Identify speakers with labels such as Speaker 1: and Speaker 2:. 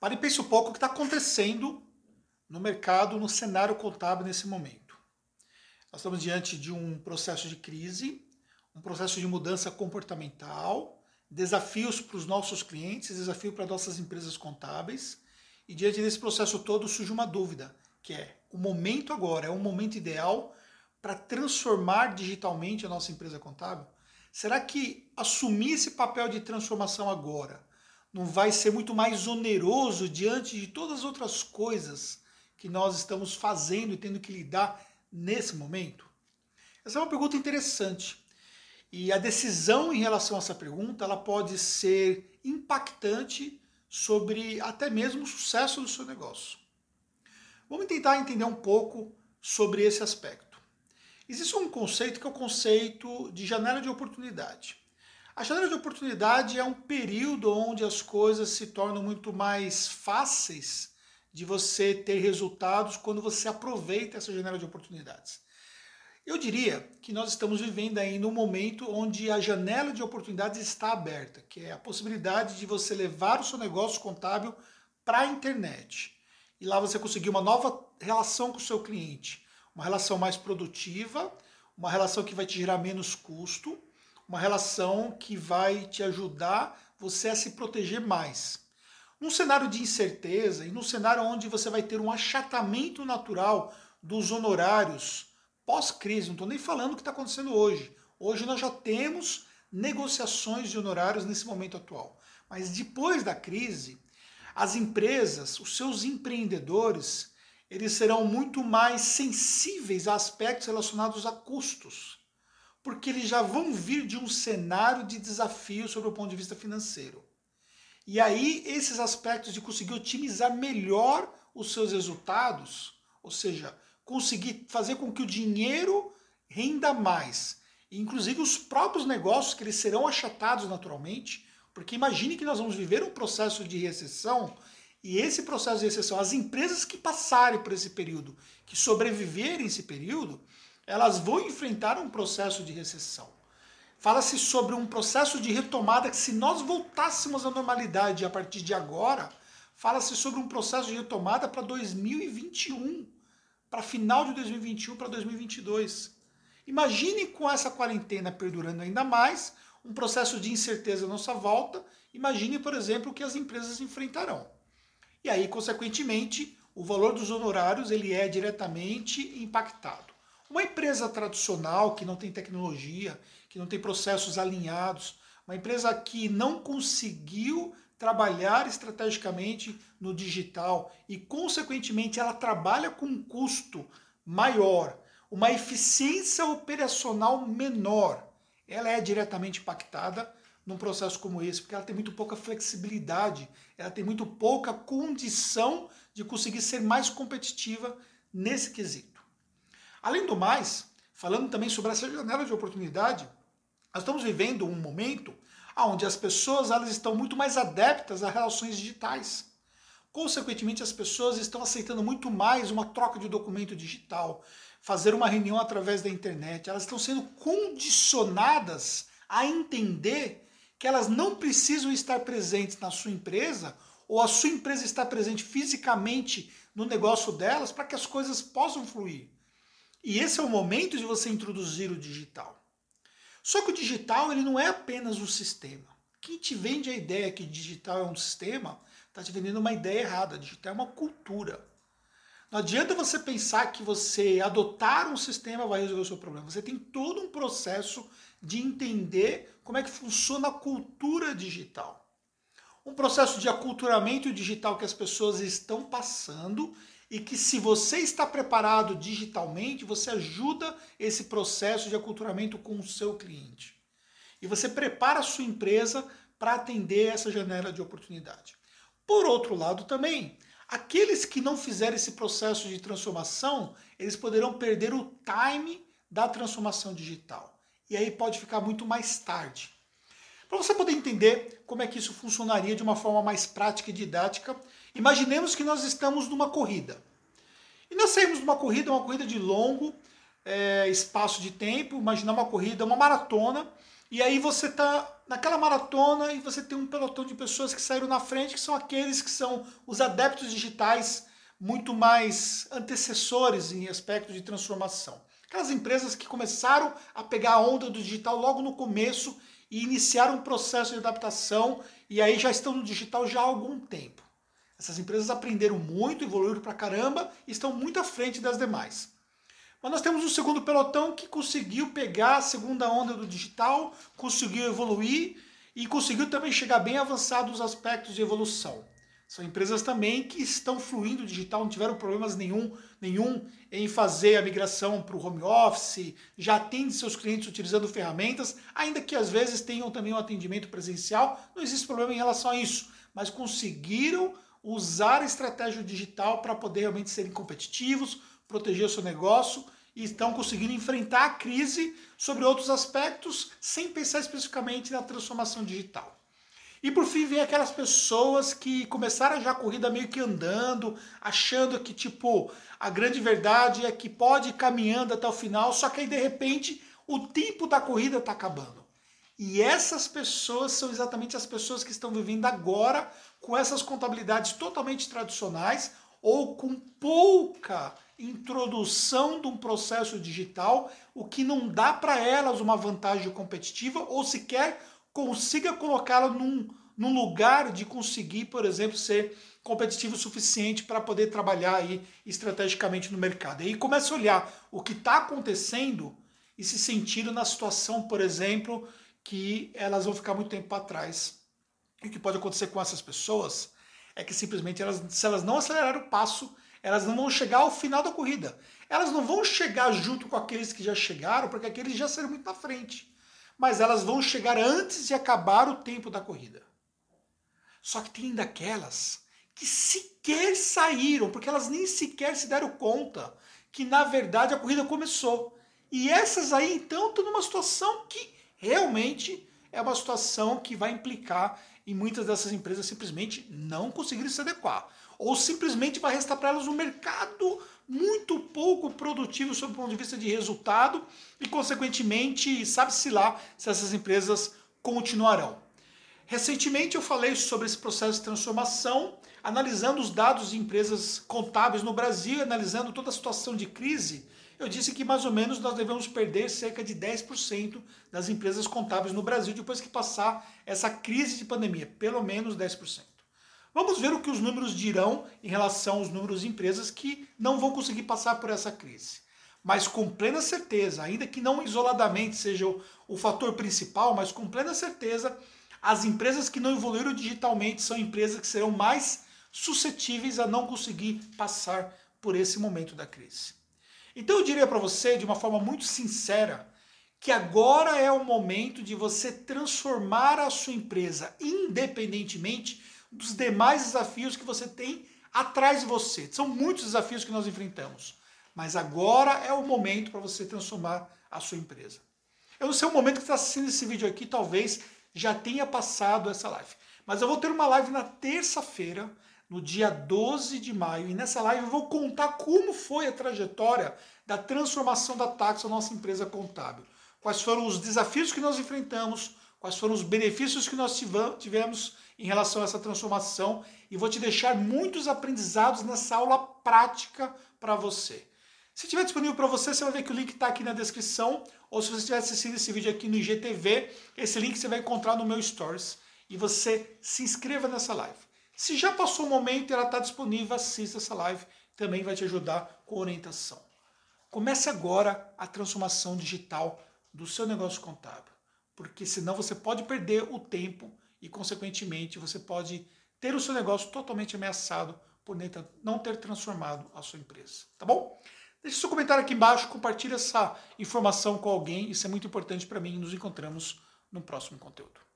Speaker 1: Pare e pense um pouco o que está acontecendo no mercado, no cenário contábil nesse momento. Nós estamos diante de um processo de crise, um processo de mudança comportamental, desafios para os nossos clientes, desafio para nossas empresas contábeis. E diante desse processo todo surge uma dúvida, que é o momento agora é o momento ideal para transformar digitalmente a nossa empresa contábil? Será que assumir esse papel de transformação agora não vai ser muito mais oneroso diante de todas as outras coisas que nós estamos fazendo e tendo que lidar nesse momento? Essa é uma pergunta interessante. E a decisão em relação a essa pergunta, ela pode ser impactante sobre até mesmo o sucesso do seu negócio. Vamos tentar entender um pouco sobre esse aspecto. Existe um conceito que é o conceito de janela de oportunidade. A janela de oportunidade é um período onde as coisas se tornam muito mais fáceis de você ter resultados quando você aproveita essa janela de oportunidades. Eu diria que nós estamos vivendo aí num momento onde a janela de oportunidades está aberta, que é a possibilidade de você levar o seu negócio contábil para a internet. E lá você conseguir uma nova relação com o seu cliente, uma relação mais produtiva, uma relação que vai te gerar menos custo uma relação que vai te ajudar você a se proteger mais. Num cenário de incerteza e num cenário onde você vai ter um achatamento natural dos honorários pós-crise, não estou nem falando o que está acontecendo hoje. Hoje nós já temos negociações de honorários nesse momento atual. Mas depois da crise, as empresas, os seus empreendedores, eles serão muito mais sensíveis a aspectos relacionados a custos porque eles já vão vir de um cenário de desafio sobre o ponto de vista financeiro. E aí, esses aspectos de conseguir otimizar melhor os seus resultados, ou seja, conseguir fazer com que o dinheiro renda mais, inclusive os próprios negócios que eles serão achatados naturalmente, porque imagine que nós vamos viver um processo de recessão e esse processo de recessão, as empresas que passarem por esse período, que sobreviverem esse período, elas vão enfrentar um processo de recessão. Fala-se sobre um processo de retomada que, se nós voltássemos à normalidade a partir de agora, fala-se sobre um processo de retomada para 2021, para final de 2021 para 2022. Imagine com essa quarentena perdurando ainda mais, um processo de incerteza à nossa volta. Imagine, por exemplo, o que as empresas enfrentarão. E aí, consequentemente, o valor dos honorários ele é diretamente impactado. Uma empresa tradicional que não tem tecnologia, que não tem processos alinhados, uma empresa que não conseguiu trabalhar estrategicamente no digital e, consequentemente, ela trabalha com um custo maior, uma eficiência operacional menor, ela é diretamente impactada num processo como esse, porque ela tem muito pouca flexibilidade, ela tem muito pouca condição de conseguir ser mais competitiva nesse quesito. Além do mais, falando também sobre essa janela de oportunidade, nós estamos vivendo um momento onde as pessoas elas estão muito mais adeptas a relações digitais. Consequentemente, as pessoas estão aceitando muito mais uma troca de documento digital, fazer uma reunião através da internet. Elas estão sendo condicionadas a entender que elas não precisam estar presentes na sua empresa ou a sua empresa estar presente fisicamente no negócio delas para que as coisas possam fluir. E esse é o momento de você introduzir o digital. Só que o digital ele não é apenas um sistema. Quem te vende a ideia que digital é um sistema, está te vendendo uma ideia errada. Digital é uma cultura. Não adianta você pensar que você adotar um sistema vai resolver o seu problema. Você tem todo um processo de entender como é que funciona a cultura digital. Um processo de aculturamento digital que as pessoas estão passando e que se você está preparado digitalmente, você ajuda esse processo de aculturamento com o seu cliente. E você prepara a sua empresa para atender essa janela de oportunidade. Por outro lado também, aqueles que não fizerem esse processo de transformação, eles poderão perder o time da transformação digital. E aí pode ficar muito mais tarde. Para você poder entender como é que isso funcionaria de uma forma mais prática e didática, imaginemos que nós estamos numa corrida. E nós saímos de uma corrida, uma corrida de longo é, espaço de tempo, imaginar uma corrida, uma maratona, E aí você está naquela maratona e você tem um pelotão de pessoas que saíram na frente, que são aqueles que são os adeptos digitais muito mais antecessores em aspecto de transformação. Aquelas empresas que começaram a pegar a onda do digital logo no começo e iniciaram um processo de adaptação e aí já estão no digital já há algum tempo. Essas empresas aprenderam muito, evoluíram pra caramba e estão muito à frente das demais. Mas nós temos um segundo pelotão que conseguiu pegar a segunda onda do digital, conseguiu evoluir e conseguiu também chegar bem avançado nos aspectos de evolução. São empresas também que estão fluindo digital, não tiveram problemas nenhum, nenhum em fazer a migração para o home office, já atende seus clientes utilizando ferramentas, ainda que às vezes tenham também um atendimento presencial, não existe problema em relação a isso, mas conseguiram usar a estratégia digital para poder realmente serem competitivos, proteger o seu negócio e estão conseguindo enfrentar a crise sobre outros aspectos sem pensar especificamente na transformação digital. E por fim vem aquelas pessoas que começaram já a corrida meio que andando, achando que tipo a grande verdade é que pode ir caminhando até o final, só que aí de repente o tempo da corrida está acabando. E essas pessoas são exatamente as pessoas que estão vivendo agora com essas contabilidades totalmente tradicionais ou com pouca introdução de um processo digital, o que não dá para elas uma vantagem competitiva ou sequer consiga colocá-la num, num lugar de conseguir, por exemplo, ser competitivo o suficiente para poder trabalhar aí estrategicamente no mercado. E aí começa a olhar o que está acontecendo e se sentir na situação, por exemplo, que elas vão ficar muito tempo para trás. E o que pode acontecer com essas pessoas é que simplesmente elas, se elas não acelerarem o passo, elas não vão chegar ao final da corrida. Elas não vão chegar junto com aqueles que já chegaram, porque aqueles já serão muito na frente. Mas elas vão chegar antes de acabar o tempo da corrida. Só que tem daquelas que sequer saíram, porque elas nem sequer se deram conta que na verdade a corrida começou. E essas aí então estão numa situação que realmente é uma situação que vai implicar em muitas dessas empresas simplesmente não conseguirem se adequar. Ou simplesmente vai restar para elas um mercado muito pouco produtivo sob o ponto de vista de resultado e, consequentemente, sabe-se lá se essas empresas continuarão. Recentemente eu falei sobre esse processo de transformação, analisando os dados de empresas contábeis no Brasil, analisando toda a situação de crise. Eu disse que mais ou menos nós devemos perder cerca de 10% das empresas contábeis no Brasil depois que passar essa crise de pandemia, pelo menos 10%. Vamos ver o que os números dirão em relação aos números de empresas que não vão conseguir passar por essa crise. Mas com plena certeza, ainda que não isoladamente seja o, o fator principal, mas com plena certeza, as empresas que não evoluíram digitalmente são empresas que serão mais suscetíveis a não conseguir passar por esse momento da crise. Então eu diria para você, de uma forma muito sincera, que agora é o momento de você transformar a sua empresa, independentemente dos demais desafios que você tem atrás de você. São muitos desafios que nós enfrentamos, mas agora é o momento para você transformar a sua empresa. Eu não sei o momento que está assistindo esse vídeo aqui, talvez já tenha passado essa live. Mas eu vou ter uma live na terça-feira, no dia 12 de maio, e nessa live eu vou contar como foi a trajetória da transformação da Taxa, nossa empresa contábil. Quais foram os desafios que nós enfrentamos, quais foram os benefícios que nós tivemos em relação a essa transformação e vou te deixar muitos aprendizados nessa aula prática para você. Se estiver disponível para você, você vai ver que o link está aqui na descrição, ou se você estiver assistindo esse vídeo aqui no IGTV, esse link você vai encontrar no meu Stories e você se inscreva nessa live. Se já passou o momento e ela está disponível, assista essa live, também vai te ajudar com orientação. Comece agora a transformação digital do seu negócio contábil, porque senão você pode perder o tempo e, consequentemente, você pode ter o seu negócio totalmente ameaçado por não ter transformado a sua empresa. Tá bom? Deixe seu comentário aqui embaixo, compartilhe essa informação com alguém, isso é muito importante para mim. Nos encontramos no próximo conteúdo.